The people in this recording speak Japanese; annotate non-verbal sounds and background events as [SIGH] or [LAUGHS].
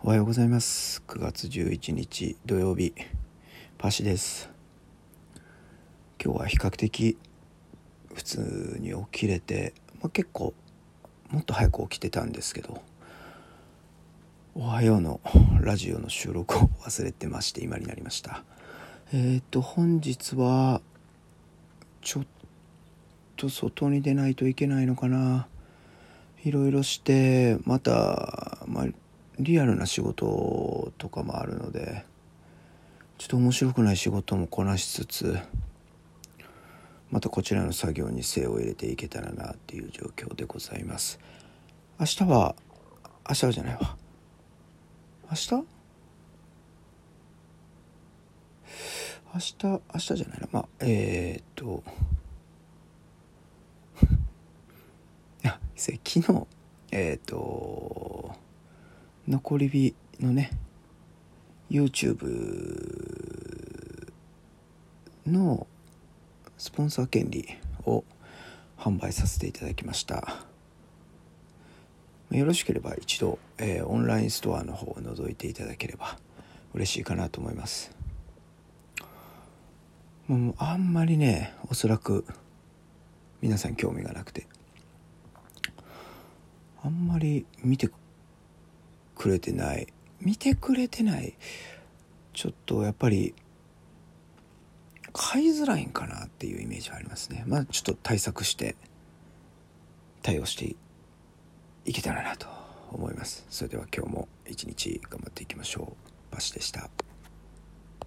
おはようございます。9月11日土曜日パシです。今日は比較的普通に起きれて、まあ、結構もっと早く起きてたんですけど「おはよう」のラジオの収録を忘れてまして今になりました。えっ、ー、と本日はちょっと外に出ないといけないのかな。いろいろしてまた、まあ、リアルな仕事とかもあるのでちょっと面白くない仕事もこなしつつまたこちらの作業に精を入れていけたらなっていう状況でございます。明日は明日はじゃないわ。明日？明日明日じゃないな。まあえー、っと [LAUGHS] 昨日えっ、と残り火のね YouTube のスポンサー権利を販売させていただきました。よろしければ一度、えー、オンラインストアの方を覗いていただければ嬉しいかなと思います。もうあんまりねおそらく皆さん興味がなくてあんまり見てくれてない。見てくれてない。ちょっとやっぱり買いづらいんかなっていうイメージはありますね。まあちょっと対策して対応していけたらなと思います。それでは今日も一日頑張っていきましょう。バシでした。